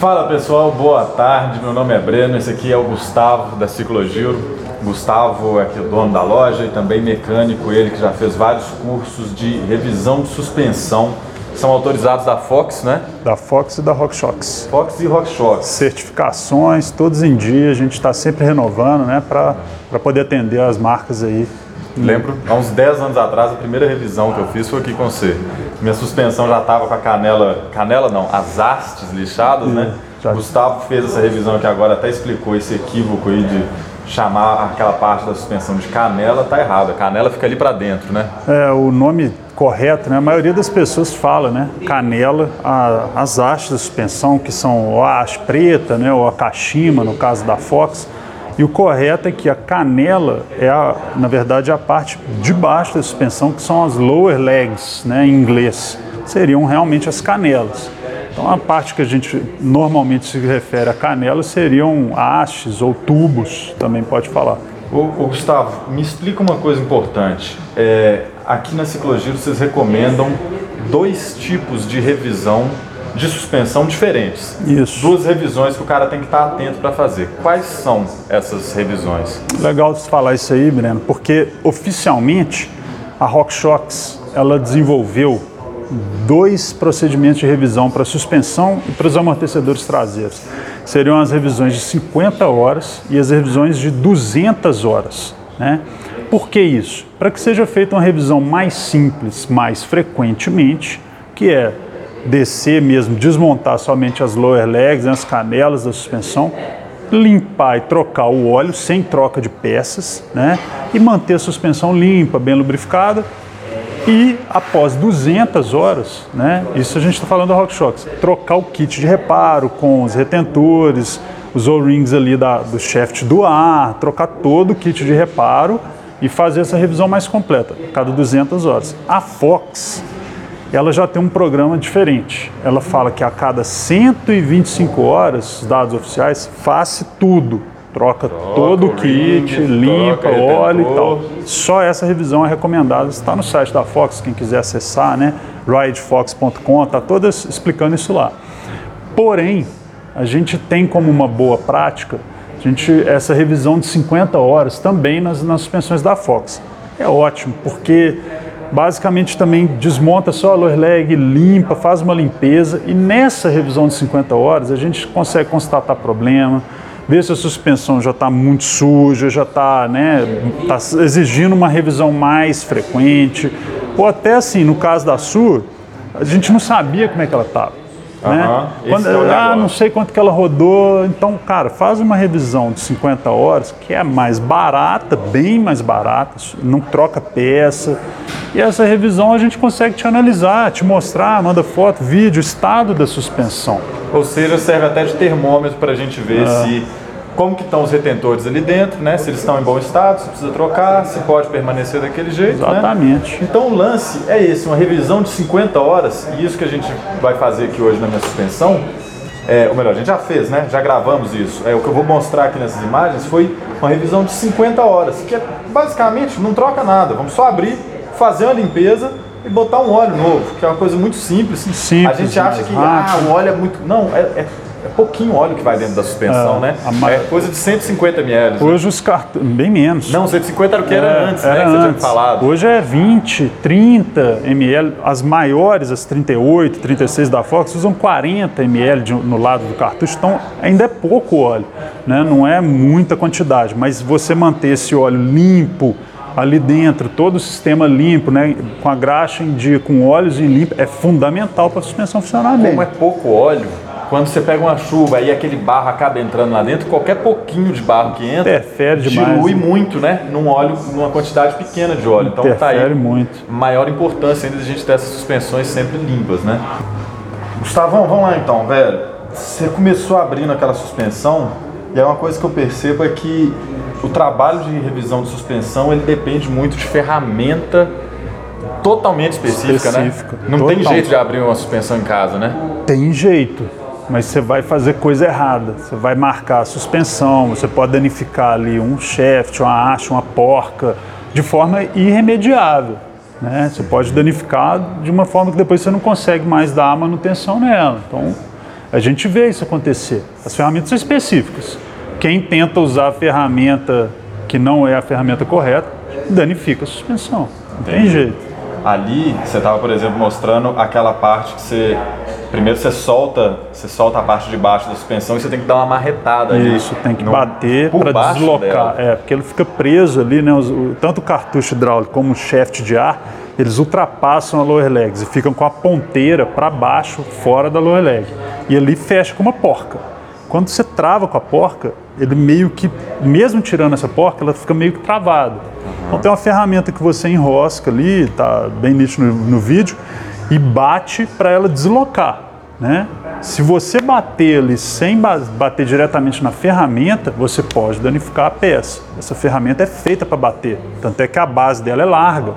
Fala pessoal, boa tarde. Meu nome é Breno, esse aqui é o Gustavo da Ciclogiro. Gustavo é aqui o dono da loja e também mecânico, ele que já fez vários cursos de revisão de suspensão. São autorizados da Fox, né? Da Fox e da RockShox. Fox e RockShox. Certificações, todos em dia, a gente está sempre renovando, né? Para poder atender as marcas aí. Lembro, há uns 10 anos atrás, a primeira revisão que eu fiz foi aqui com você. Minha suspensão já estava com a canela, canela não, as hastes lixadas, né? Gustavo fez essa revisão aqui agora, até explicou esse equívoco aí de chamar aquela parte da suspensão de canela, tá errado. A canela fica ali para dentro, né? É, o nome correto, né? A maioria das pessoas fala, né? Canela, a, as hastes da suspensão, que são a haste preta, né? Ou a Kashima, no caso da Fox. E o correto é que a canela é, a, na verdade, a parte de baixo da suspensão, que são as lower legs, né? Em inglês. Seriam realmente as canelas. Então, a parte que a gente normalmente se refere a canela seriam hastes ou tubos, também pode falar. Ô, ô Gustavo, me explica uma coisa importante. É, aqui na Ciclogiro vocês recomendam dois tipos de revisão de suspensão diferentes. Isso. Duas revisões que o cara tem que estar atento para fazer. Quais são essas revisões? Legal você falar isso aí, Breno, porque oficialmente a RockShox ela desenvolveu dois procedimentos de revisão para suspensão e para os amortecedores traseiros. Seriam as revisões de 50 horas e as revisões de 200 horas. Né? Por que isso? Para que seja feita uma revisão mais simples, mais frequentemente, que é descer mesmo, desmontar somente as lower legs, as canelas da suspensão, limpar e trocar o óleo sem troca de peças, né? E manter a suspensão limpa, bem lubrificada e após 200 horas, né, isso a gente está falando da RockShox, trocar o kit de reparo com os retentores, os O-rings ali da, do shaft do ar, trocar todo o kit de reparo e fazer essa revisão mais completa, cada 200 horas. A Fox, ela já tem um programa diferente. Ela fala que a cada 125 horas, dados oficiais, faça tudo, troca, troca todo o kit, limpa, óleo e tal. Só essa revisão é recomendada. Está no site da Fox, quem quiser acessar, né? ridefox.com, está toda explicando isso lá. Porém, a gente tem como uma boa prática a gente, essa revisão de 50 horas também nas, nas suspensões da Fox. É ótimo, porque basicamente também desmonta só a lower leg, limpa, faz uma limpeza e nessa revisão de 50 horas a gente consegue constatar problema, ver se a suspensão já está muito suja, já está né, tá exigindo uma revisão mais frequente. Ou até assim, no caso da sua, a gente não sabia como é que ela estava. Né? Quando, é ah, não sei quanto que ela rodou. Então, cara, faz uma revisão de 50 horas, que é mais barata, bem mais barata, não troca peça. E essa revisão a gente consegue te analisar, te mostrar, manda foto, vídeo, estado da suspensão. Ou seja, serve até de termômetro para a gente ver é. se como que estão os retentores ali dentro, né? Se eles estão em bom estado, se precisa trocar, se pode permanecer daquele jeito. Né? Exatamente. Né? Então o lance é esse, uma revisão de 50 horas, e isso que a gente vai fazer aqui hoje na minha suspensão, é, ou melhor, a gente já fez, né? Já gravamos isso. É, o que eu vou mostrar aqui nessas imagens foi uma revisão de 50 horas, que é, basicamente não troca nada. Vamos só abrir, fazer uma limpeza e botar um óleo novo, que é uma coisa muito simples. simples a gente acha que ah, o óleo é muito. Não, é é pouquinho óleo que vai dentro da suspensão, é, né? Ma... É coisa de 150 ml. Hoje os cartões, bem menos. Não, 150 era o que era é, antes, era né? Que antes. você tinha falado. Hoje é 20, 30 ml. As maiores, as 38, 36 da Fox, usam 40 ml de, no lado do cartucho, então ainda é pouco óleo, né? Não é muita quantidade, mas você manter esse óleo limpo, ali dentro, todo o sistema limpo, né, com a graxa em dia, com óleos em limpo, é fundamental para a suspensão funcionar bem. Como é pouco óleo, quando você pega uma chuva e aquele barro acaba entrando lá dentro, qualquer pouquinho de barro que entra Interfere demais, dilui né? muito, né? Num óleo, numa quantidade pequena de óleo. Então tá aí muito. maior importância ainda de a gente ter essas suspensões sempre limpas, né? Gustavão, vamos lá então, velho. Você começou abrindo aquela suspensão e é uma coisa que eu percebo é que o trabalho de revisão de suspensão ele depende muito de ferramenta totalmente específica, né? específica né? Não Total. tem jeito de abrir uma suspensão em casa, né? Tem jeito mas você vai fazer coisa errada. Você vai marcar a suspensão, você pode danificar ali um shaft, uma haste, uma porca, de forma irremediável. Né? Você pode danificar de uma forma que depois você não consegue mais dar a manutenção nela. Então, A gente vê isso acontecer. As ferramentas são específicas. Quem tenta usar a ferramenta que não é a ferramenta correta, danifica a suspensão. Não tem jeito. Ali você estava, por exemplo, mostrando aquela parte que você. Primeiro você solta, você solta a parte de baixo da suspensão e você tem que dar uma marretada ali. Isso, tem que no- bater para deslocar. dela. É, porque ele fica preso ali, né? o- tanto o cartucho hidráulico como o shaft de ar, eles ultrapassam a lower legs e ficam com a ponteira para baixo, fora da lower leg. E ali fecha com uma porca. Quando você trava com a porca, ele meio que, mesmo tirando essa porca, ela fica meio que travada. Então tem uma ferramenta que você enrosca ali, tá bem nítido no, no vídeo, e bate para ela deslocar. Né? Se você bater ali sem ba- bater diretamente na ferramenta, você pode danificar a peça. Essa ferramenta é feita para bater, tanto é que a base dela é larga.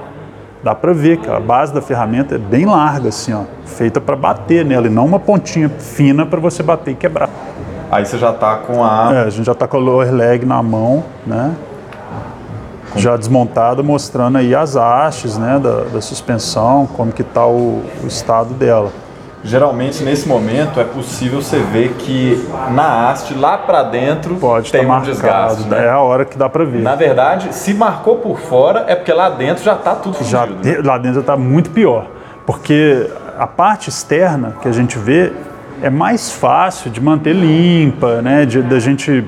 Dá para ver que a base da ferramenta é bem larga, assim, ó, feita para bater nela e não uma pontinha fina para você bater e quebrar. Aí você já tá com a. É, a gente já está com a lower leg na mão, né? Já desmontada, mostrando aí as hastes, né, da, da suspensão, como que está o, o estado dela. Geralmente nesse momento é possível você ver que na haste lá para dentro Pode tem estar um marcado, desgaste. é Né? a hora que dá para ver. Na verdade, se marcou por fora é porque lá dentro já tá tudo já fundido. né? lá dentro está muito pior, porque a parte externa que a gente vê é mais fácil de manter limpa, né? De, da gente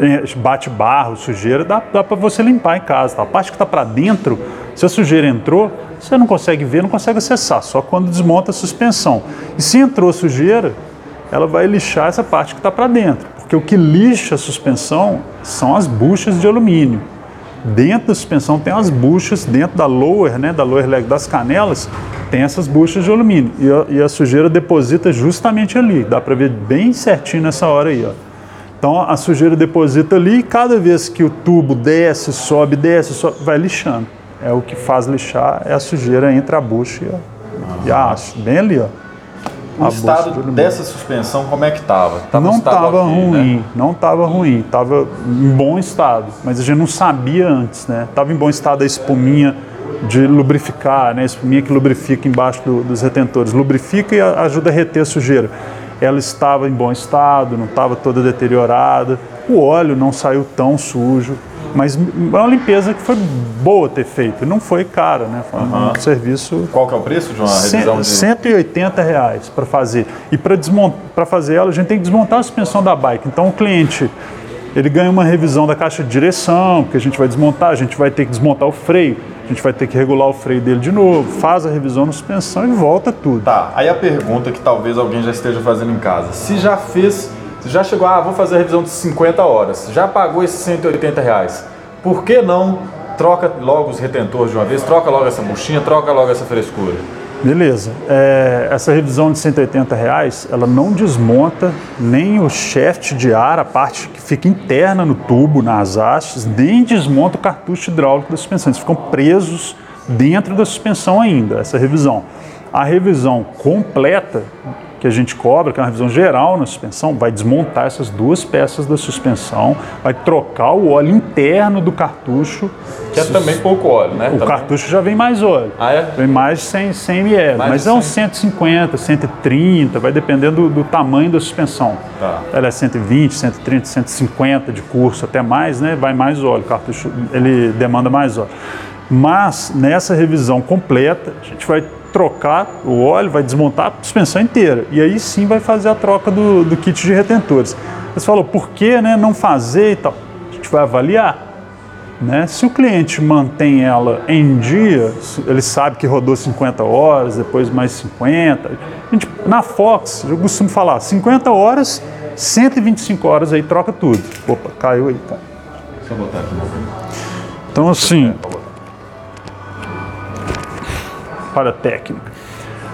eh, bate barro, sujeira, dá, dá para você limpar em casa. tá? A parte que está para dentro, se a sujeira entrou, você não consegue ver, não consegue acessar, só quando desmonta a suspensão. E se entrou sujeira, ela vai lixar essa parte que está para dentro, porque o que lixa a suspensão são as buchas de alumínio. Dentro da suspensão tem as buchas, dentro da lower, né, da lower leg das canelas, tem essas buchas de alumínio. E a, e a sujeira deposita justamente ali. Dá para ver bem certinho nessa hora aí. Ó. Então a sujeira deposita ali e cada vez que o tubo desce, sobe, desce, sobe, vai lixando. É o que faz lixar, é a sujeira entre a bucha e a, e a haste. Bem ali, ó. O a estado dessa suspensão, como é que tava? Tava um não estava ok, ruim, né? não estava ruim, estava em bom estado, mas a gente não sabia antes, né? Estava em bom estado a espuminha de lubrificar, né? A espuminha que lubrifica embaixo do- dos retentores, lubrifica e ajuda a reter a sujeira. Ela estava em bom estado, não estava toda deteriorada, o óleo não saiu tão sujo, mas é uma limpeza que foi boa ter feito, não foi cara, né? Foi um serviço Qual que é o preço de uma revisão de... 180 reais para fazer. E para fazer ela, a gente tem que desmontar a suspensão da bike. Então o cliente ele ganha uma revisão da caixa de direção, porque a gente vai desmontar, a gente vai ter que desmontar o freio, a gente vai ter que regular o freio dele de novo, faz a revisão na suspensão e volta tudo. Tá, aí a pergunta que talvez alguém já esteja fazendo em casa. Se já fez, se já chegou, ah, vou fazer a revisão de 50 horas, já pagou esses 180 reais, por que não troca logo os retentores de uma vez, troca logo essa buchinha, troca logo essa frescura? Beleza. É, essa revisão de 180 reais, ela não desmonta nem o shaft de ar, a parte que fica interna no tubo, nas hastes, nem desmonta o cartucho hidráulico da suspensão. Eles ficam presos dentro da suspensão ainda, essa revisão. A revisão completa que a gente cobra, que é uma revisão geral na suspensão, vai desmontar essas duas peças da suspensão, vai trocar o óleo interno do cartucho. Que é também pouco óleo, né? O Também. cartucho já vem mais óleo. Ah, é? Vem mais de 100, 100 ml, Mais mas é uns 150, 130, vai dependendo do, do tamanho da suspensão. Tá. Ela é 120, 130, 150 de curso, até mais, né? Vai mais óleo, o cartucho ele demanda mais óleo. Mas nessa revisão completa, a gente vai trocar o óleo, vai desmontar a suspensão inteira. E aí sim vai fazer a troca do, do kit de retentores. Você falou, por que né, não fazer e tal? A gente vai avaliar. Né? Se o cliente mantém ela em dia, ele sabe que rodou 50 horas, depois mais 50. A gente, na Fox, eu costumo falar 50 horas, 125 horas aí troca tudo. Opa, caiu aí, cara. Eu botar aqui. Então assim, para a técnica.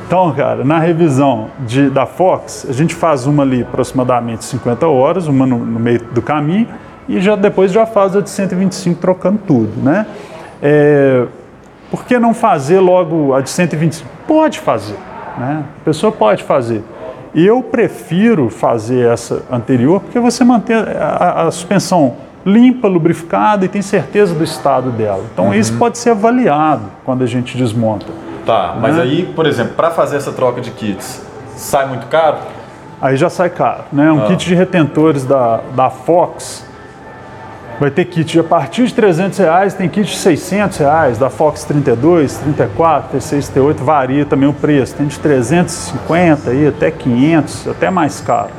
Então, cara, na revisão de, da Fox, a gente faz uma ali aproximadamente 50 horas, uma no, no meio do caminho, e já depois já faz a de 125 trocando tudo, né? É, por que não fazer logo a de 125? Pode fazer, né? A pessoa pode fazer. Eu prefiro fazer essa anterior porque você mantém a, a- a suspensão limpa, lubrificada e tem certeza do estado dela. Então isso pode ser avaliado quando a gente desmonta. Tá, mas Né? aí, por exemplo, para fazer essa troca de kits, sai muito caro? Aí já sai caro, né? Um Ah. kit de retentores da, da Fox vai ter kit a partir de 300 reais, tem kit de 600 reais, da Fox 32, 34, T6, T8, varia também o preço. Tem de 350 aí até 500, até mais caro.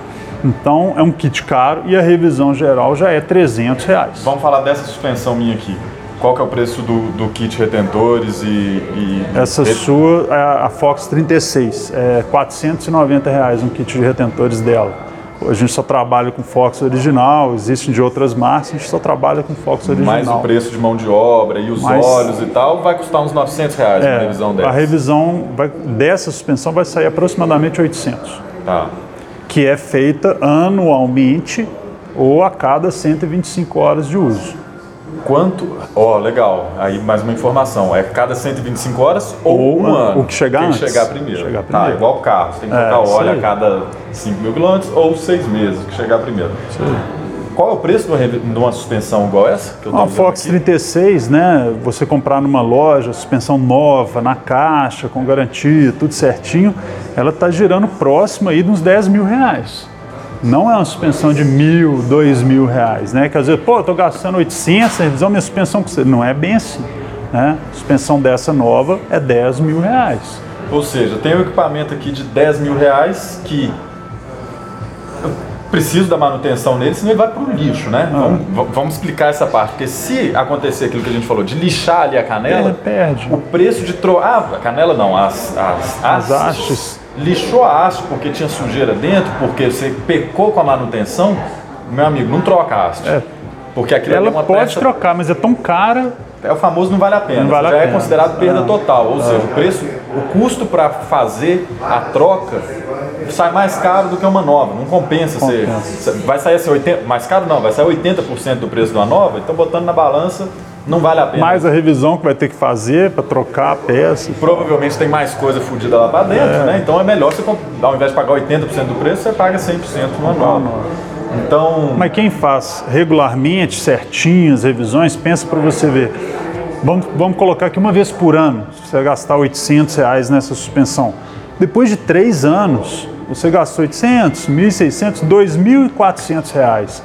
Então é um kit caro e a revisão geral já é 300 reais. Vamos falar dessa suspensão minha aqui. Qual que é o preço do, do kit retentores e... e Essa sua é a Fox 36, é 490 reais um kit de retentores dela. A gente só trabalha com Fox original, existem de outras marcas, a gente só trabalha com Fox original. Mais o preço de mão de obra e os Mais- óleos e tal, vai custar uns 900 reais É, revisão a dessa. revisão vai- dessa suspensão vai sair aproximadamente 800, Tá. que é feita anualmente ou a cada 125 horas de uso. Quanto... Ó, legal. Aí mais uma informação. É cada 125 horas ou, Ou um uma- ano? o que chegar Quem antes. chegar primeiro. Chegar Tá, primeiro. igual o carro. Você tem que É, trocar óleo a cada 5 mil quilômetros ou 6 meses, que chegar primeiro. Qual é o preço de uma suspensão igual essa? Que Uma Fox aqui? 36, né? Você comprar numa loja, suspensão nova, na caixa, com garantia, tudo certinho, ela está girando próximo aí de uns 10 mil reais. Não é uma suspensão de mil, dois mil reais, né? Quer dizer, pô, eu tô gastando 800 na revisão, minha suspensão com você. Não é bem assim, né? Suspensão dessa nova é 10 mil reais. Ou seja, tem um equipamento aqui de 10 mil reais que eu preciso da manutenção nele, senão ele vai para o lixo, né? Ah. Vamos, vamos explicar essa parte, porque se acontecer aquilo que a gente falou, de lixar ali a canela, perde. o preço de tro... Ah, a canela não, as, as, As hastes. Lixou a haste porque tinha sujeira dentro, porque você pecou com a manutenção, meu amigo, não troca a haste. É. Porque aquilo Ela é uma pode peça- trocar, mas é tão cara é o famoso não vale a pena. Não vale a já é pena. considerado perda Ah. total. Ou seja, o preço, o custo para fazer a troca sai mais caro do que uma nova. Não compensa. Compensa. você- vai sair assim, 80, mais caro não, vai sair 80% do preço de uma nova. Então botando na balança não vale a pena. mais a revisão que vai ter que fazer para trocar a peça. Provavelmente tem mais coisa fodida lá para dentro, né? Então é melhor você, ao invés de pagar 80% do preço, você paga 100% numa nova. Então, Mas quem faz regularmente, certinho, as revisões, pensa para você ver. Vamos, vamos colocar aqui uma vez por ano, você vai gastar 800 reais nessa suspensão. Depois de três anos, você gastou 800, 1.600, 2.400 reais.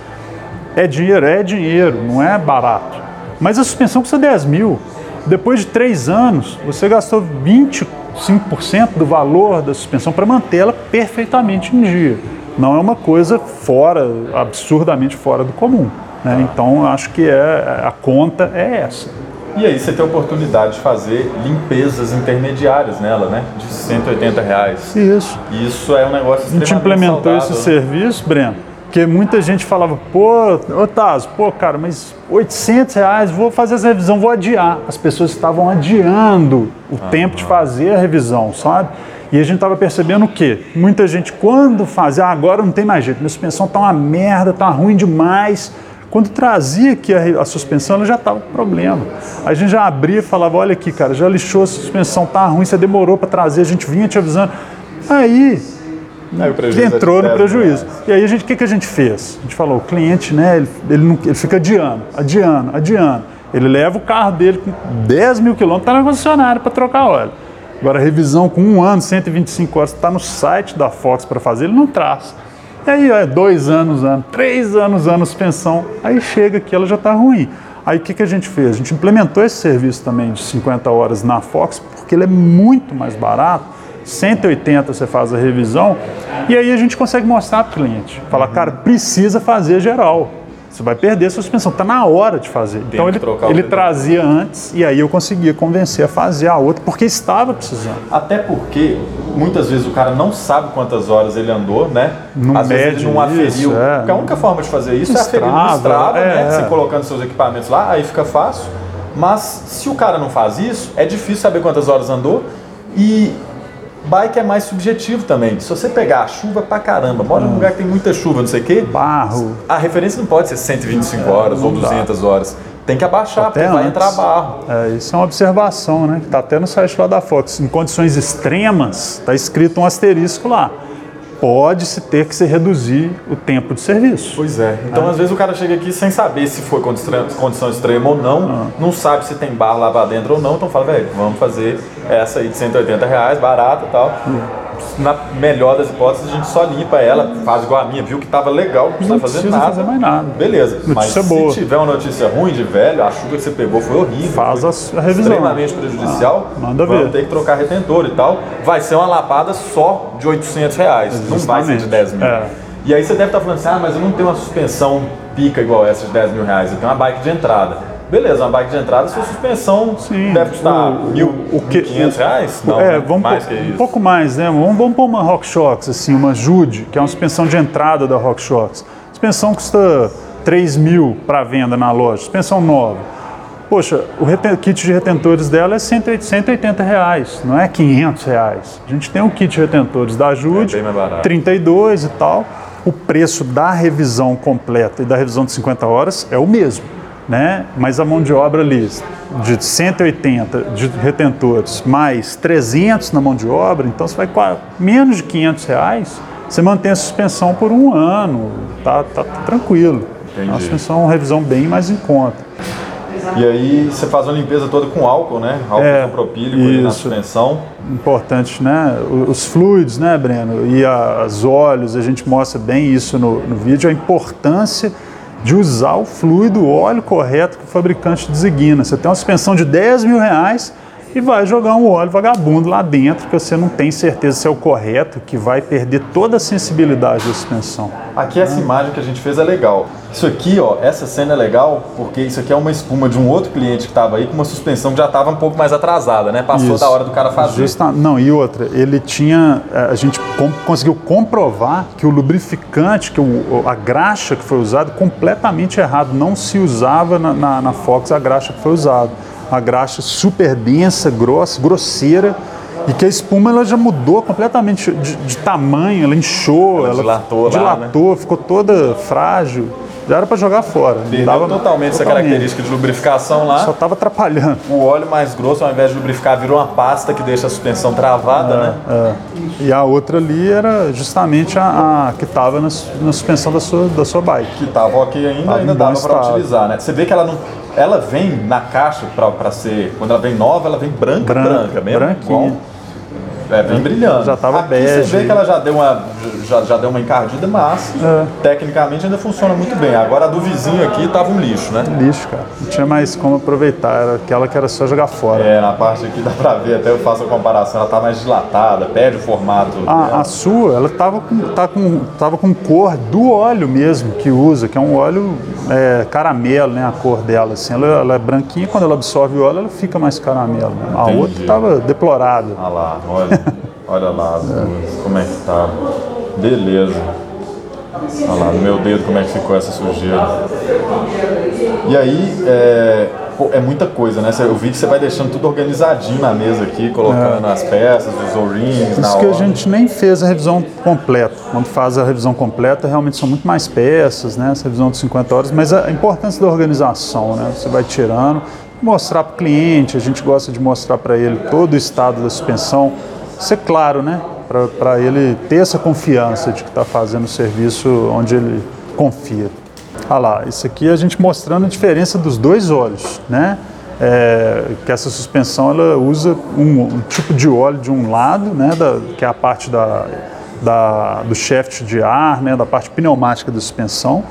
É dinheiro, é dinheiro, não é barato. Mas a suspensão custa 10 mil. Depois de três anos, você gastou 25% do valor da suspensão para mantê-la perfeitamente em dia. Não é uma coisa fora, absurdamente fora do comum. Né? Então, eu acho que é, a conta é essa. E aí você tem a oportunidade de fazer limpezas intermediárias nela, né? De 180 reais. Isso. Isso é um negócio A gente extremamente implementou saudável, esse né? serviço, Breno, porque muita gente falava, pô, ô Tazo, pô, cara, mas 800 reais, vou fazer essa revisão, vou adiar. As pessoas estavam adiando o tempo de fazer a revisão, sabe? E a gente estava percebendo o quê? Muita gente, quando fazia, ah, agora não tem mais jeito, minha suspensão tá uma merda, tá ruim demais. Quando trazia aqui a, a suspensão, ela já estava com problema. A gente já abria e falava, olha aqui, cara, já lixou a suspensão, tá ruim, você demorou para trazer, a gente vinha te avisando. Aí, Aí é entrou no 10 prejuízo. reais. E aí a gente, o que, que a gente fez? A gente falou, o cliente, né, ele, ele, não- ele fica adiando, adiando, adiando. Ele leva o carro dele com 10 mil quilômetros, está na concessionária para trocar óleo. Agora, a revisão com um ano, 125 horas, está no site da Fox para fazer, ele não traz. E aí, é dois anos, ano, três anos, anos, suspensão. Aí chega aqui, ela já está ruim. Aí o que, que a gente fez? A gente implementou esse serviço também de 50 horas na Fox, porque ele é muito mais barato. 180 você faz a revisão e aí a gente consegue mostrar para o cliente. Falar, cara, precisa fazer geral. Você vai perder a suspensão, está na hora de fazer. então que ele, ele trazia antes e aí eu conseguia convencer a fazer a outra, porque estava precisando. Até porque muitas vezes o cara não sabe quantas horas ele andou, né? Não Às vezes ele mede não aferiu. isso, é. Porque a única forma de fazer isso é aferir no Strava, né? é. Você colocando seus equipamentos lá, aí fica fácil. Mas se o cara não faz isso, é difícil saber quantas horas andou e bike é mais subjetivo também. Se você pegar a chuva pra caramba, mora num lugar que tem muita chuva, não sei o quê, Barro, a referência não pode ser 125 horas ou não dá. 200 horas. Tem que abaixar, Até porque vai antes. entrar barro. É, isso é uma observação, né? Que está até no site lá da Fox. Em condições extremas, está escrito um asterisco lá. Pode-se ter que se reduzir o tempo de serviço. Pois é. Então, às vezes, o cara chega aqui sem saber se foi condi- condição extrema ou não, não sabe se tem bar lá pra dentro ou não, então fala, velho, vamos fazer essa aí de 180 reais, barata e tal. Na melhor das hipóteses, a gente só limpa ela, faz igual a minha, viu que tava legal, não precisa Não fazer precisa nada. fazer mais nada. Beleza, mas Notícia boa. se tiver uma notícia ruim de velho, a chuva que você pegou foi horrível. Faz foi a- revisão. Extremamente prejudicial. Ah, manda vamos ver. ter que trocar retentor e tal. Vai ser uma lapada só de 800 reais, não vai ser de Justamente. 10 mil. É. E aí você deve estar falando assim, ah, mas eu não tenho uma suspensão pica igual essa de 10 mil reais, eu tenho uma bike de entrada. Beleza, uma bike de entrada, sua suspensão Sim, deve custar o- mil, o que- 1.500 reais? Não, é, né? vamos mais que um pouco mais, né? Vamos, vamos pôr uma RockShox, assim, uma Jude, que é uma suspensão de entrada da RockShox. Suspensão custa 3 mil para venda na loja, suspensão nova. Poxa, o kit de retentores dela é 180 180 reais, não é 500 reais. A gente tem um kit de retentores da Jude, É bem mais barato. 32 e tal. O preço da revisão completa e da revisão de 50 horas é o mesmo, né? Mas a mão de obra ali de 180 de retentores mais 300 na mão de obra, então você vai com menos de 500 reais, você mantém a suspensão por um ano, tá, tá tranquilo. É uma Entendi. suspensão, uma revisão bem mais em conta. E aí você faz uma limpeza toda com álcool, né? Álcool É, isopropílico ali na suspensão. importante, né? Os fluidos, né, Breno? E a- as óleos, a gente mostra bem isso no, no vídeo, a importância de usar o fluido, o óleo correto que o fabricante designa. Você tem uma suspensão de 10 mil reais e vai jogar um óleo vagabundo lá dentro que você não tem certeza se é o correto, que vai perder toda a sensibilidade da suspensão. Aqui essa imagem que a gente fez é legal. Isso aqui, ó, essa cena é legal porque isso aqui é uma espuma de um outro cliente que estava aí com uma suspensão que já estava um pouco mais atrasada, né? Passou Isso. da hora do cara fazer. Justa- não, e outra, ele tinha. eh, A gente conseguiu comprovar que o lubrificante, que o, a graxa que foi usada, completamente errado. Não se usava na, na, na Fox a graxa que foi usada. A graxa super densa, grossa, grosseira. E que a espuma ela já mudou completamente de, de tamanho, ela inchou, Ela dilatou lá, né? dilatou ficou toda frágil. Já era para jogar fora. Perdeu dava- totalmente essa totalmente. característica de lubrificação lá. Só estava atrapalhando. O óleo mais grosso, ao invés de lubrificar, virou uma pasta que deixa a suspensão travada, né? É. E a outra ali era justamente a, a que estava na, na suspensão da sua, da sua bike. Que tava ok ainda, Tava ainda dava para utilizar, né? Você vê que ela não. Ela vem na caixa para ser. Quando ela vem nova, ela vem branca, branca, Branca, mesmo. branquinha. É, vem brilhando. Já tava Aqui bege. Você vê que ela já deu uma, já, já deu uma encardida, mas É. tecnicamente ainda funciona muito bem. Agora a do vizinho aqui tava um lixo, né? Lixo, cara. Não tinha mais como aproveitar. Era aquela que era só jogar fora. É, na parte aqui dá pra ver, até eu faço a comparação, ela tá mais dilatada, perde o formato. A, a sua, ela tava com, tá com, tava com cor do óleo mesmo que usa, que é um óleo é, caramelo, né? A cor dela, assim. Ela, ela é branquinha, quando ela absorve o óleo, ela fica mais caramelo. né? A outra tava deplorada. Olha lá, olha, olha lá as duas, como é que tá. Beleza. Olha lá, no meu dedo como é que ficou essa sujeira. E aí, é, pô, é muita coisa, né? Eu vi que você vai deixando tudo organizadinho na mesa aqui, colocando as peças, os O-rings, É. Isso que a hora. gente nem fez a revisão completa. Quando faz a revisão completa, realmente são muito mais peças, né? Essa revisão de 50 horas, mas a importância da organização, né? Você vai tirando, mostrar para o cliente, a gente gosta de mostrar para ele todo o estado da suspensão, ser claro, né? Para ele ter essa confiança de que está fazendo o serviço onde ele confia. Olha lá, isso aqui é a gente mostrando a diferença dos dois óleos, né? É, que essa suspensão ela usa um, um tipo de óleo de um lado, né, da, que é a parte da, da- do shaft de ar, né, da parte pneumática da suspensão,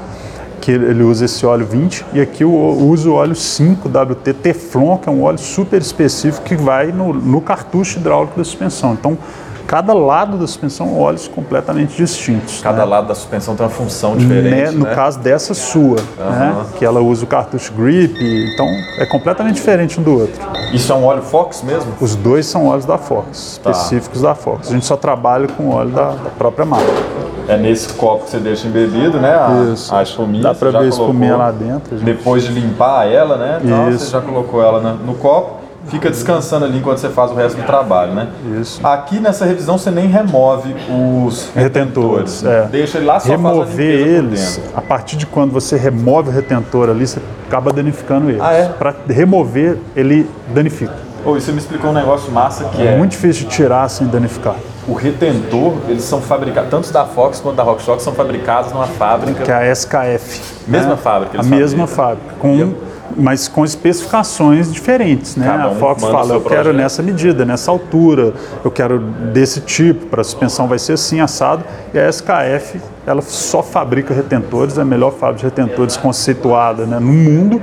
que ele, usa esse óleo 20, e aqui eu uso o óleo 5WT Teflon, que é um óleo super específico que vai no, no cartucho hidráulico da suspensão. Então, cada lado da suspensão óleos completamente distintos. Cada né? lado da suspensão tem uma função diferente, Né, no né? caso dessa sua, né, que ela usa o cartucho grip, então é completamente diferente um do outro. Isso é um óleo Fox mesmo? Os dois são óleos da Fox, Tá. específicos da Fox. A gente só trabalha com óleo da, da própria marca. É nesse copo que você deixa embebido, né? A, Isso. a espuminha. Dá já ver a espuminha lá dentro. gente- Depois de limpar ela, né? Então Isso. você já colocou ela no copo, fica descansando ali enquanto você faz o resto do trabalho, né? Isso. Aqui nessa revisão você nem remove os Retentores, é. Deixa ele lá só Remover eles, a partir de quando você remove o retentor ali, você acaba danificando eles. Ah, é? Para remover, ele danifica. Ô, e você me explicou um negócio massa que é, É muito difícil de tirar sem danificar. o retentor, eles são fabricados, tanto da Fox quanto da RockShox são fabricados numa fábrica. Que é a SKF. Mesma né? fábrica A eles mesma fabricam. fábrica. Com, mas com especificações diferentes, né? Cada um a Fox fala, eu quero projeto. nessa medida, nessa altura, eu quero desse tipo, para a suspensão vai ser assim, assado, e a SKF, ela só fabrica retentores, é a melhor fábrica de retentores conceituada né, no mundo,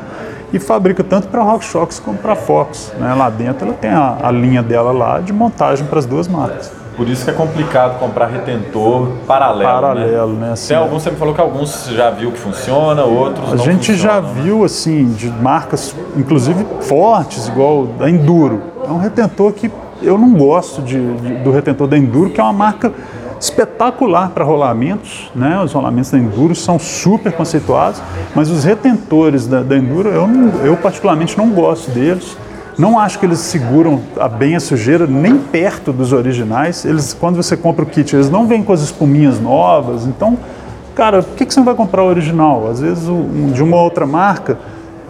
e fabrica tanto para RockShox como para Fox. Né? Lá dentro ela tem a, a linha dela lá de montagem para as duas marcas. Por isso que é complicado comprar retentor paralelo. Paralelo, né? né? Assim, Tem alguns, você me falou que alguns já viu que funciona, outros A não gente já né? viu assim de marcas, inclusive fortes, igual da Enduro. É um retentor que eu não gosto de, de- do retentor da Enduro, que é uma marca espetacular para rolamentos, né? Os rolamentos da Enduro são super conceituados, mas os retentores da, da Enduro eu, não- eu particularmente não gosto deles. Não acho que eles seguram a bem a sujeira nem perto dos originais. Eles, quando você compra o kit, eles não vêm com as espuminhas novas. Então, cara, por que, que você não vai comprar o original? Às vezes um de uma outra marca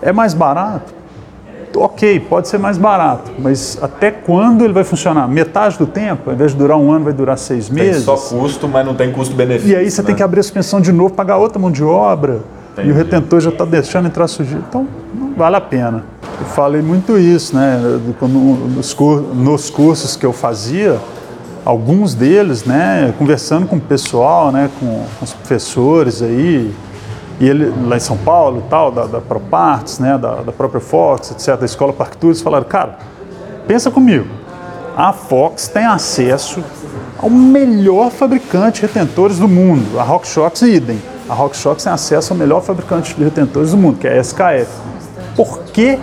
é mais barato. Ok, pode ser mais barato, mas até quando ele vai funcionar? Metade do tempo? Ao invés de durar um ano, vai durar seis Tem meses? só custo, mas não tem custo-benefício. E aí você né? tem que abrir a suspensão de novo, pagar outra mão de obra. E Entendi. o retentor já está deixando entrar sujeira. Então, não vale a pena. Eu falei muito isso, né? Nos, nos cursos que eu fazia, alguns deles, né? Conversando com o pessoal, né? Com, os professores aí, e ele lá em São Paulo e tal, da, da ProParts, né? Da, da própria Fox, etc., da Escola Parktures, falaram, cara, pensa comigo, a Fox tem acesso ao melhor fabricante de retentores do mundo, a RockShox idem. A RockShox tem acesso ao melhor fabricante de retentores do mundo, que é a SKF. Por que,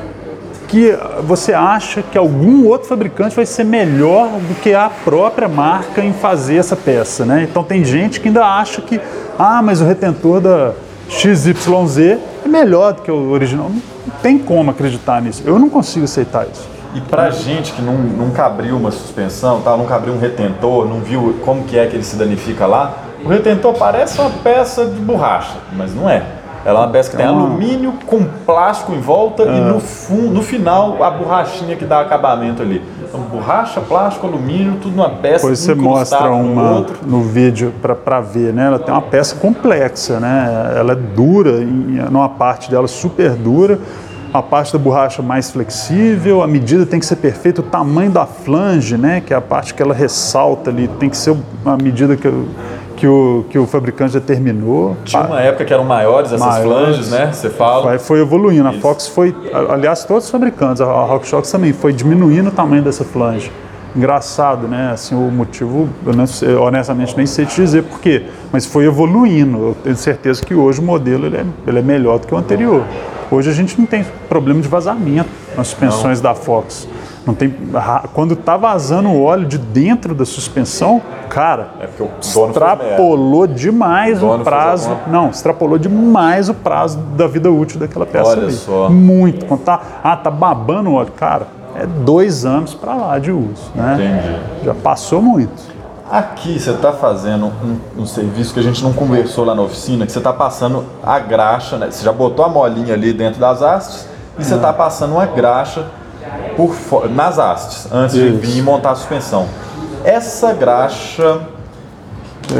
que você acha que algum outro fabricante vai ser melhor do que a própria marca em fazer essa peça, né? Então tem gente que ainda acha que, ah, mas o retentor da XYZ é melhor do que o original. Não tem como acreditar nisso. Eu não consigo aceitar isso. E pra gente que não, nunca abriu uma suspensão, tá? nunca abriu um retentor, não viu como que é que ele se danifica lá, o retentor parece uma peça de borracha, mas não é. Ela é uma peça que tem Então- alumínio com plástico em volta e no, fun, no final a borrachinha que dá acabamento ali. Então, borracha, plástico, alumínio, tudo numa peça Depois você mostra no uma outro. no vídeo para ver, né? Ela tem uma peça complexa, né? Ela é dura, em, numa parte dela super dura, a parte da borracha mais flexível, a medida tem que ser perfeita, o tamanho da flange, né? Que é a parte que ela ressalta ali, tem que ser a medida que, o- que, o, que o fabricante determinou. Tinha uma época que eram maiores essas Maiores. flanges, né? Você fala. Foi evoluindo. A Fox foi, aliás, todos os fabricantes, a RockShox também, foi diminuindo o tamanho dessa flange. Engraçado, né? Assim, o motivo, eu não sei- honestamente nem sei te dizer por quê, mas foi evoluindo. Eu tenho certeza que hoje o modelo ele é, ele é melhor do que o anterior. Hoje a gente não tem problema de vazamento nas suspensões da Fox. Não tem, quando está vazando o óleo de dentro da suspensão, cara, É porque o dono extrapolou demais o fez prazo. alguma- Não, extrapolou demais o prazo da vida útil daquela peça Olha ali. só. Muito. Quando tá, ah, tá babando o óleo. Cara, é dois anos para lá de uso. Né? Entendi. Já passou muito. Aqui você está fazendo um, um serviço que a gente não conversou lá na oficina, que você está passando a graxa, né? Você já botou a molinha ali dentro das hastes e você está passando uma graxa por nas hastes, antes Isso. de vir montar a suspensão. Essa graxa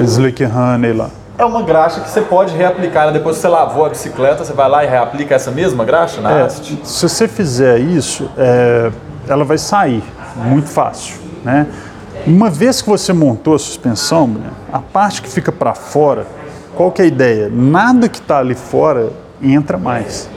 Slick Honey lá. é uma graxa que você pode reaplicar. né? Depois que você lavou a bicicleta, você vai lá e reaplica essa mesma graxa na É, haste? se você fizer isso, é, ela vai sair muito fácil. Né? Uma vez que você montou a suspensão, a parte que fica para fora, qual que é a ideia? Nada que está ali fora entra mais.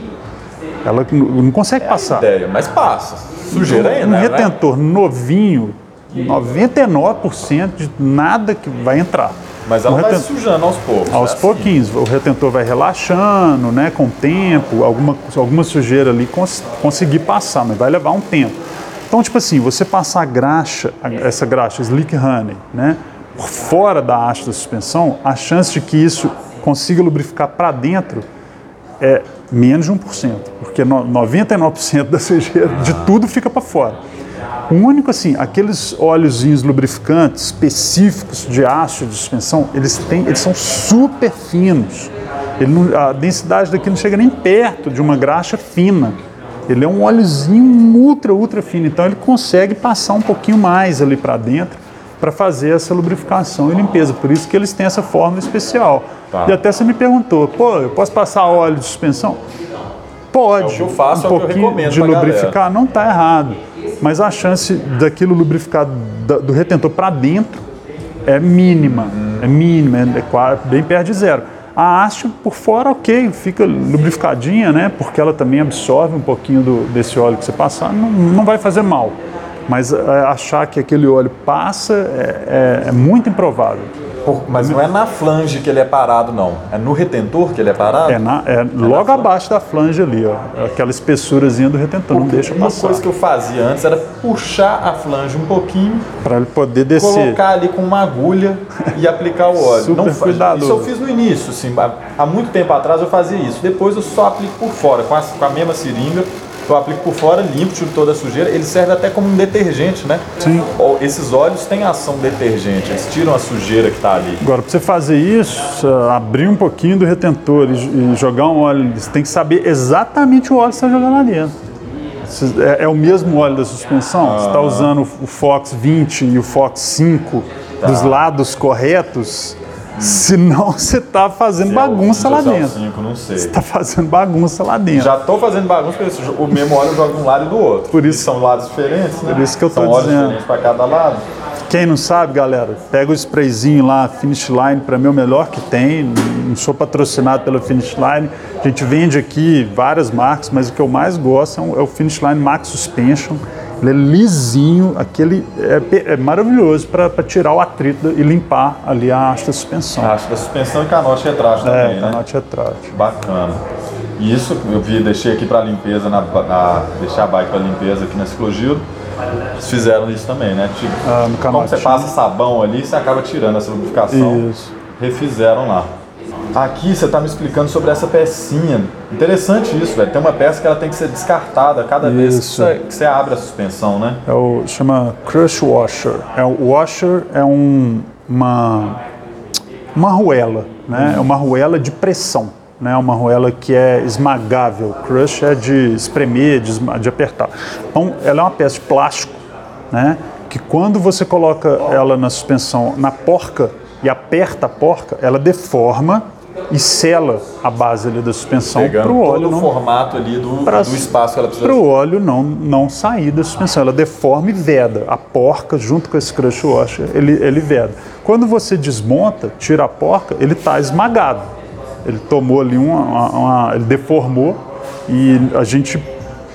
Ela não consegue passar. Ideia, mas passa. Sujeira ainda, um né? retentor novinho, 99% de nada que vai entrar. Mas ela vai retentor- sujando aos poucos. aos né? Pouquinhos, o retentor vai relaxando, né, com o tempo, alguma, alguma sujeira ali cons conseguir passar, mas vai levar um tempo. Então, tipo assim, você passar a graxa, essa graxa Slick Honey, né, por fora da haste da suspensão, a chance de que isso consiga lubrificar para dentro é menos de 1%, porque no- 99% da sujeira de tudo fica para fora. O único assim, aqueles óleozinhos lubrificantes específicos de aço de suspensão, eles têm, eles são super finos. Não- a densidade daqui não chega nem perto de uma graxa fina. Ele é um óleozinho ultra, ultra fino, então ele consegue passar um pouquinho mais ali para dentro para fazer essa lubrificação e limpeza. Por isso que eles têm essa fórmula especial. Tá. E até você me perguntou, pô, eu posso passar óleo de suspensão? Pode. É que eu faço, um é eu pouquinho de lubrificar galera. não está errado. Mas a chance daquilo lubrificar do retentor para dentro é mínima. É mínima, é bem perto de zero. A haste por fora, ok, fica lubrificadinha, né? Porque ela também absorve um pouquinho do- desse óleo que você passar, não, não vai fazer mal. Mas é, achar que aquele óleo passa é, é- é muito improvável. Por- Mas não é na flange que ele é parado, não. É no retentor que ele é parado? É, na- é logo flange. abaixo da flange ali, ó. Aquela espessurazinha do retentor, não deixa Uma passar. coisa que eu fazia antes era puxar a flange um pouquinho, Para ele poder descer. colocar ali com uma agulha e aplicar o óleo. Super cuidadoso. Isso eu fiz no início, assim, há- há muito tempo atrás eu fazia isso. Depois eu só aplico por fora, com a, com a mesma seringa. Eu aplico por fora, limpo, tiro toda a sujeira. Ele serve até como um detergente, né? Sim. Esses óleos têm ação detergente, eles tiram a sujeira que está ali. Agora, para você fazer isso, você abrir um pouquinho do retentor e, jogar um óleo, você tem que saber exatamente o óleo que você está jogando lá dentro. É, é o mesmo óleo da suspensão? Você Ah. está usando o Fox 20 e o Fox 5 Tá. dos lados corretos? Senão você está fazendo bagunça É lá o 20 ou dentro. se é o 5, não sei. Está fazendo bagunça lá dentro. Já estou fazendo bagunça porque o mesmo óleo eu jogo de um lado e do outro. Por isso- E são lados diferentes, né? Por isso que eu São óleos dizendo. diferentes para cada lado. Quem não sabe, galera, pega o sprayzinho lá, Finish Line, para mim é o melhor que tem. Não sou patrocinado pela Finish Line. A gente vende aqui várias marcas, mas o que eu mais gosto é é o Finish Line Max Suspension. Ele é lisinho, aquele é, é maravilhoso para tirar o atrito e limpar ali a haste da suspensão. Acho da suspensão e canote retrátil é, também, né? canote retrátil. Bacana. E isso eu vi, deixei aqui para limpeza, na, na, deixei a bike para limpeza aqui na Ciclogiro. Eles fizeram isso também, né? Tipo, Ah, como você passa sabão ali, você acaba tirando essa lubrificação. Isso. Refizeram lá. Aqui você está me explicando sobre essa pecinha. Interessante isso, velho. Tem uma peça que ela tem que ser descartada cada vez que Isso. você, que você abre a suspensão, né? É o chama crush washer. É o washer é um, uma uma arruela, né? É uma arruela de pressão, né? Uma arruela que é esmagável. Crush é de espremer, de, esma- de apertar. Então, ela é uma peça de plástico, né? Que quando você coloca ela na suspensão, na porca e aperta a porca, ela deforma e sela a base ali da suspensão para o óleo não formato ali do, pra- do espaço que ela precisa para o óleo não, não sair da suspensão. Ela deforma e veda. A porca, junto com esse crush washer, ele, ele veda. Quando você desmonta, tira a porca, ele está esmagado. Ele tomou ali uma, uma- uma- Ele deformou e a gente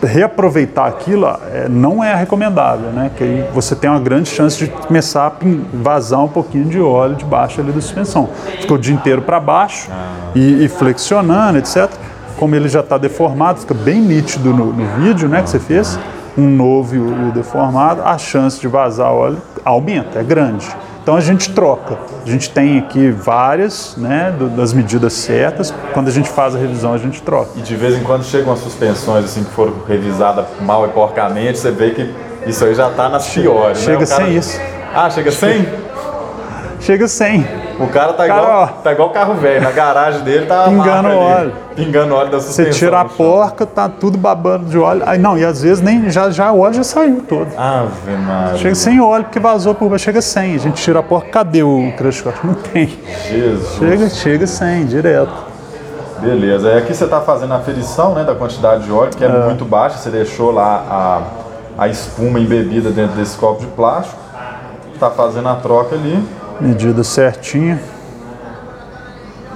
reaproveitar aquilo é, não é recomendável, né? Que aí você tem uma grande chance de começar a vazar um pouquinho de óleo debaixo ali da suspensão. Fica o dia inteiro para baixo e, e flexionando, etc. Como ele já está deformado, fica bem nítido no, no vídeo, né? Que você fez, um novo e o, e o deformado, a chance de vazar óleo aumenta, é grande. Então a gente troca. A gente tem aqui várias, né, do- das medidas certas. Quando a gente faz a revisão, a gente troca. E de vez em quando chegam as suspensões assim que foram revisadas mal e porcamente, você vê que isso aí já tá nas piores. chega né? O cara- sem isso. Ah, chega sem? Chega sem. O cara tá Cara, igual, ó. tá igual carro velho, na garagem dele tá Pingando ali, óleo. Pingando óleo da Você suspensão. tira a porca, tá tudo babando de óleo. Aí não, e às vezes nem já, já o óleo já saiu todo. Ave Maria. Chega sem óleo porque vazou por baixo, chega sem. A gente tira a porca, cadê o crush wash? Não tem. Jesus. Chega, chega sem, direto. Beleza. É aqui você tá fazendo a aferição né, da quantidade de óleo, que é, muito baixa. Você deixou lá a, a espuma embebida dentro desse copo de plástico. Tá fazendo a troca ali. Medida certinha.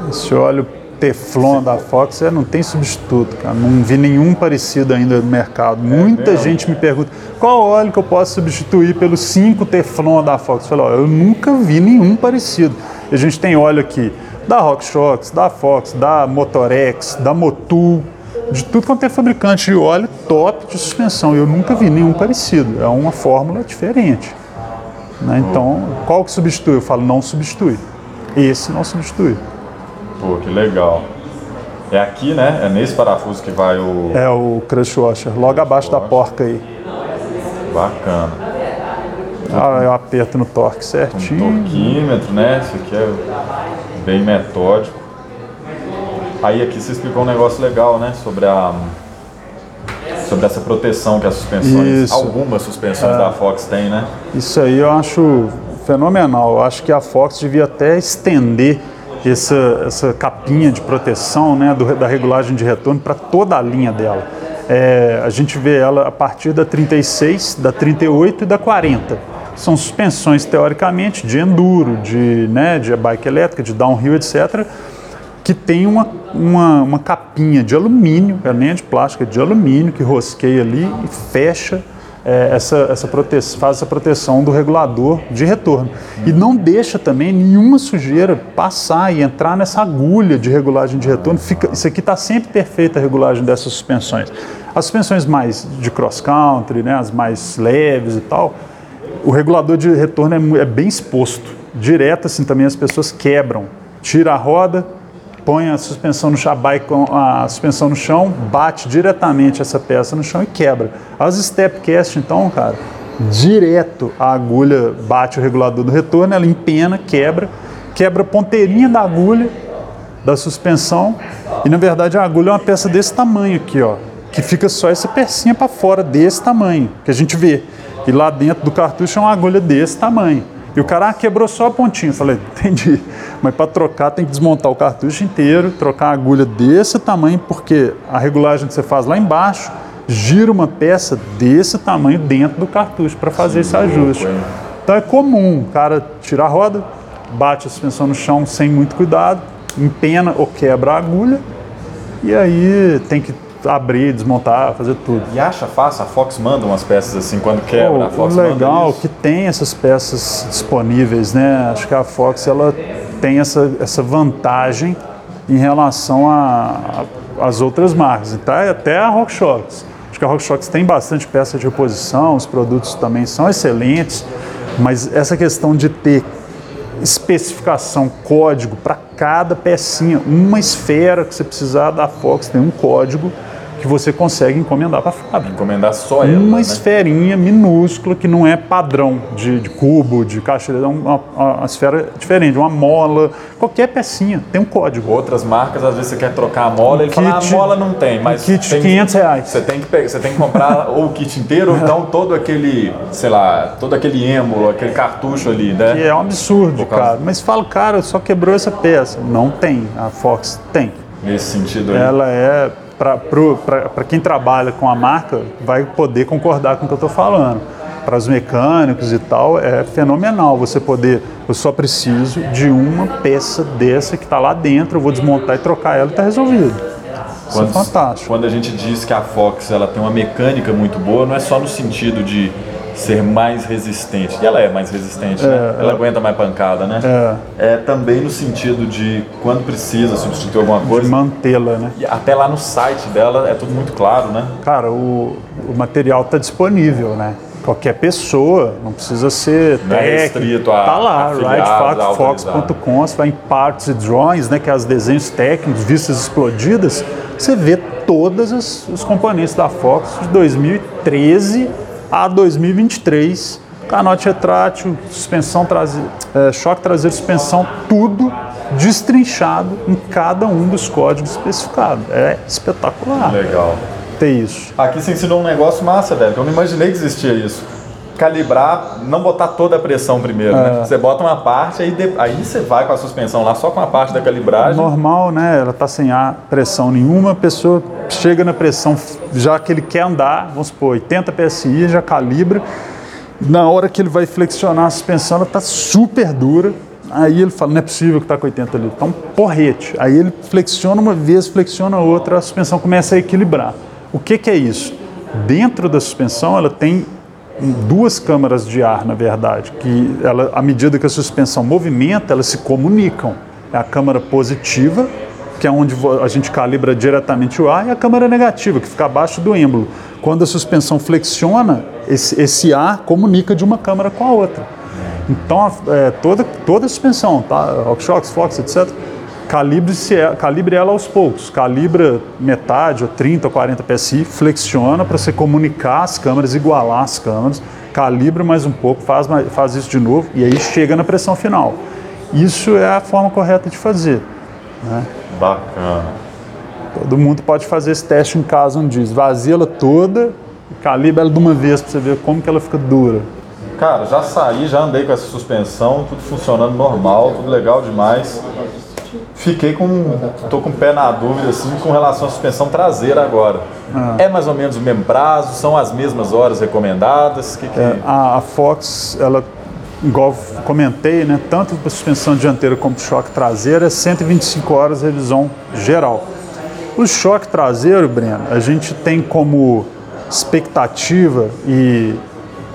Esse óleo Teflon da Fox é, não tem substituto, cara. Não vi nenhum parecido ainda no mercado. Muita mesmo? gente me pergunta qual óleo que eu posso substituir pelos 5 Teflon da Fox. Eu falo, ó, eu nunca vi nenhum parecido. E a gente tem óleo aqui da RockShox, da Fox, da Motorex, da Motul, de tudo quanto é fabricante de óleo top de suspensão. Eu nunca vi nenhum parecido. É uma fórmula diferente. Né? Então, qual que substitui? Eu falo, não substitui. Esse não substitui. Pô, que legal. É aqui, né? É nesse parafuso que vai o. É o crush washer, logo abaixo da porca aí. Bacana. Ah, eu aperto no torque Um certinho. torquímetro, né? Isso aqui é bem metódico. Aí aqui você explicou um negócio legal, né? Sobre a. Sobre essa proteção que as suspensões. Isso. É. Algumas suspensões da Fox têm, né? Isso aí eu acho fenomenal. Eu acho que a Fox devia até estender essa, essa capinha de proteção né, do, da regulagem de retorno para toda a linha dela. É, a gente vê ela a partir da 36, da 38 e da 40. São suspensões, teoricamente, de enduro, de, né, de bike elétrica, de downhill, etc., que tem uma, uma, uma capinha de alumínio, é nem de plástico, é de alumínio, que rosqueia ali e fecha é, essa, essa proteção, faz essa proteção do regulador de retorno. E não deixa também nenhuma sujeira passar e entrar nessa agulha de regulagem de retorno. Fica, isso aqui está sempre perfeita a regulagem dessas suspensões. As suspensões mais de cross-country, né, as mais leves e tal, o regulador de retorno é, é bem exposto. Direto assim também as pessoas quebram. Tira a roda, põe a suspensão no chabai com a suspensão no chão, bate diretamente essa peça no chão e quebra. As stepcast, então, cara, direto a agulha bate o regulador do retorno, ela empena, quebra, quebra a ponteirinha da agulha da suspensão e na verdade a agulha é uma peça desse tamanho aqui, ó, que fica só essa pecinha para fora desse tamanho que a gente vê. E lá dentro do cartucho é uma agulha desse tamanho. E o cara ah, quebrou só a pontinha. Eu falei, entendi. Mas para trocar tem que desmontar o cartucho inteiro, trocar a agulha desse tamanho, porque a regulagem que você faz lá embaixo gira uma peça desse tamanho dentro do cartucho para fazer esse ajuste. Então é comum o cara tirar a roda, bate a suspensão no chão sem muito cuidado, empena ou quebra a agulha e aí tem que abrir, desmontar, fazer tudo. E acha fácil? A Fox manda umas peças assim quando quebra. a Fox o legal que tem essas peças disponíveis, né? Acho que a Fox ela tem essa, essa vantagem em relação às outras marcas. Então, até a RockShox. Acho que a RockShox tem bastante peça de reposição, os produtos também são excelentes, mas essa questão de ter especificação, código para cada pecinha, uma esfera que você precisar da Fox tem um código que você consegue encomendar para a fábrica. Encomendar só ela. Uma né? esferinha minúscula que não é padrão de, de cubo, de caixa, é uma, uma, uma, esfera diferente, uma mola, qualquer pecinha tem um código. Outras marcas, às vezes você quer trocar a mola, um ele kit, fala, ah, a mola não tem, mas. Um kit tem, 500 reais. Você tem que, pegar, você tem que comprar ou o kit inteiro, ou então todo aquele, sei lá, todo aquele êmulo, aquele cartucho ali, né? Que é um absurdo, cara. Mas fala, cara, só quebrou essa peça. Não tem. A Fox tem. Nesse sentido aí. Ela é para quem trabalha com a marca, vai poder concordar com o que eu estou falando. Para os mecânicos e tal, é fenomenal você poder. Eu só preciso de uma peça dessa que está lá dentro, eu vou desmontar e trocar ela e está resolvido. Isso é quando, é fantástico. Quando a gente diz que a Fox ela tem uma mecânica muito boa, não é só no sentido de ser mais resistente. E ela é mais resistente, né? é, né? Ela é, aguenta mais pancada, né? É. é também no sentido de quando precisa substituir alguma coisa. De mantê-la, né? E até lá no site dela é tudo muito claro, né? Cara, o, o material está disponível, né? Qualquer pessoa, não precisa ser não é técnico. É tá lá, rightfox.com, você vai em parts e drawings, né, que é os desenhos técnicos, vistas explodidas, você vê todos os, os componentes da Fox de 2013 a 2023, canote retrátil, suspensão traseira, é, choque traseiro, suspensão, tudo destrinchado em cada um dos códigos especificados. É espetacular. Legal. Ter isso. Aqui você ensinou um negócio massa, velho, eu não imaginei que existia isso calibrar, não botar toda a pressão primeiro, né? é. né? Você bota uma parte, aí, de, aí você vai com a suspensão lá só com a parte da calibragem. Normal, né? Ela tá sem ar, pressão nenhuma, a pessoa chega na pressão, já que ele quer andar, vamos supor, 80 PSI, já calibra. Na hora que ele vai flexionar a suspensão, ela tá super dura. Aí ele fala, não é possível que está com 80 litros. Então, porrete. Aí ele flexiona uma vez, flexiona outra, a suspensão começa a equilibrar. O que, que é isso? Dentro da suspensão, ela tem duas câmaras de ar, na verdade, que ela, à medida que a suspensão movimenta, elas se comunicam. É a câmara positiva, que é onde a gente calibra diretamente o ar, e a câmara negativa, que fica abaixo do êmbolo. Quando a suspensão flexiona, esse, esse ar comunica de uma câmara com a outra. Então, é, toda, toda a suspensão, tá? RockShox, Fox, etc., calibre, -se, calibre ela aos poucos. Calibra metade, ou 30 ou 40 PSI, flexiona para você comunicar as câmeras, igualar as câmeras, calibra mais um pouco, faz, faz isso de novo e aí chega na pressão final. Isso é a forma correta de fazer. Né? Bacana. Todo mundo pode fazer esse teste em casa um dia. Esvazia ela toda calibra ela de uma vez para você ver como que ela fica dura. Cara, já saí, já andei com essa suspensão, tudo funcionando normal, tudo legal demais. Fiquei com. tô com o pé na dúvida assim com relação à suspensão traseira agora. Ah. É mais ou menos o mesmo prazo? São as mesmas horas recomendadas? Que que... É, a, a Fox, ela, igual comentei, né, tanto para suspensão dianteira como para choque traseiro, é 125 horas revisão geral. O choque traseiro, Breno, a gente tem como expectativa e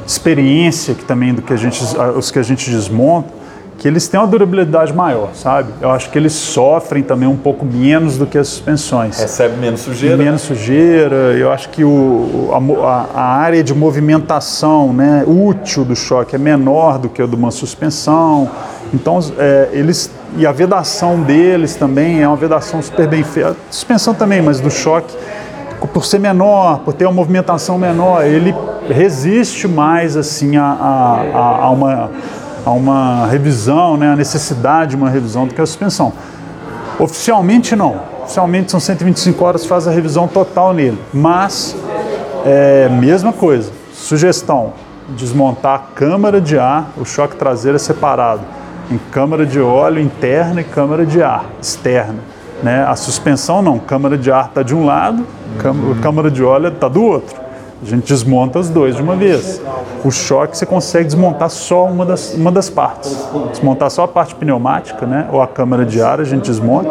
experiência que também do que a gente, os que a gente desmonta, que eles têm uma durabilidade maior, sabe? Eu acho que eles sofrem também um pouco menos do que as suspensões. Recebe menos sujeira. Menos sujeira. Eu acho que o, a, a, área de movimentação né, útil do choque é menor do que a de uma suspensão. Então, é, eles. E a vedação deles também é uma vedação super bem feita. Suspensão também, mas do choque, por ser menor, por ter uma movimentação menor, ele resiste mais assim a, a, a uma a uma revisão, né, a necessidade de uma revisão do que a suspensão. Oficialmente não. Oficialmente são 125 horas, faz a revisão total nele. Mas, é, mesma coisa, sugestão, desmontar a câmara de ar, o choque traseiro é separado em câmara de óleo interna e câmara de ar externa. Né? A suspensão não, câmara de ar está de um lado, uhum. câmara de óleo está do outro. A gente desmonta os dois de uma vez. O choque você consegue desmontar só uma das, uma das partes. Desmontar só a parte pneumática, né? Ou a câmara de ar, a gente desmonta.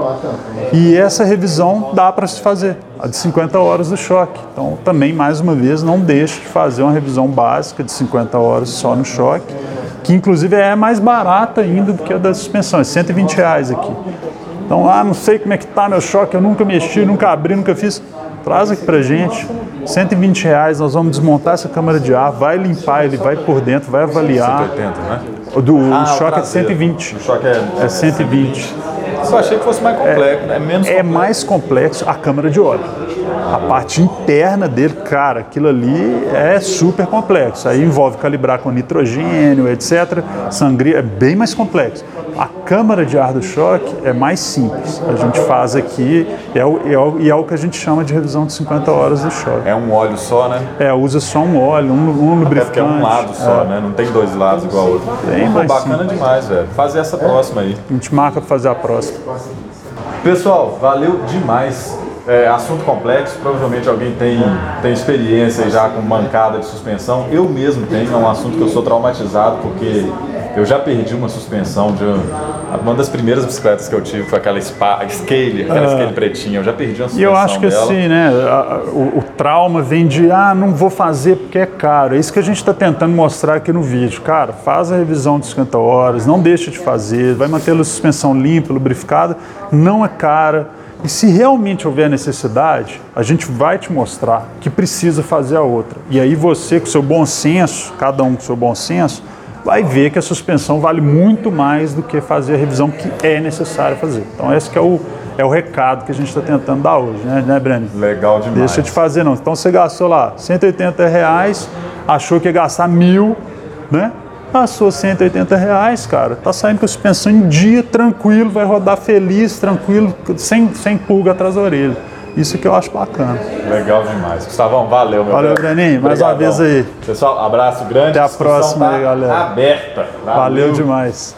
E essa revisão dá para se fazer, a de 50 horas do choque. Então, também, mais uma vez, não deixe de fazer uma revisão básica de 50 horas só no choque, que inclusive é mais barata ainda do que a das suspensões, 120 reais aqui. Então, ah, não sei como é que tá meu choque, eu nunca mexi, nunca abri, nunca fiz. Traz aqui pra gente, 120 reais, nós vamos desmontar essa câmara de ar, vai limpar ele, vai por dentro, vai avaliar. 180, né? O do ah, o choque é 120. O choque é, é 120. Eu achei que fosse mais complexo, é, né? Menos é complexo. mais complexo a câmara de óleo. A parte interna dele, cara, aquilo ali é super complexo. Aí envolve calibrar com nitrogênio, etc. Sangria, é bem mais complexo. A câmara de ar do choque é mais simples. A gente faz aqui é o, é o, e é o que a gente chama de revisão de 50 horas do choque. É um óleo só, né? É, usa só um óleo, um, um lubrificante. É porque é um lado só, é. né? Não tem dois lados igual ao outro. Bem mais bacana simples. demais, velho. Fazer essa próxima aí. A gente marca para fazer a próxima. Pessoal, valeu demais é, assunto complexo, provavelmente alguém tem, tem experiência já com mancada de suspensão. Eu mesmo tenho, é um assunto que eu sou traumatizado porque eu já perdi uma suspensão de uma das primeiras bicicletas que eu tive foi aquela Spa, Scale, aquela uh, Scale pretinha. Eu já perdi uma suspensão E eu acho que dela. assim, né, a, o, o, trauma vem de ah, não vou fazer porque é caro. É isso que a gente está tentando mostrar aqui no vídeo. Cara, faz a revisão de 50 horas, não deixa de fazer, vai manter a suspensão limpa, lubrificada, não é cara e se realmente houver necessidade, a gente vai te mostrar que precisa fazer a outra. E aí você, com seu bom senso, cada um com seu bom senso, vai ver que a suspensão vale muito mais do que fazer a revisão que é necessário fazer. Então esse é o, é o recado que a gente está tentando dar hoje, né, né Breno? Legal demais. Deixa de fazer não. Então você gastou lá 180 reais, achou que ia gastar mil, né? Passou 180 reais, cara. Tá saindo com a suspensão em dia, tranquilo, vai rodar feliz, tranquilo, sem, sem pulga atrás da orelha. Isso que eu acho bacana. Legal demais. Gustavão, valeu, meu Valeu, Breninho. Mais uma vez aí. Pessoal, abraço grande. Até a próxima tá aí, galera. Aberta. Valeu, valeu demais.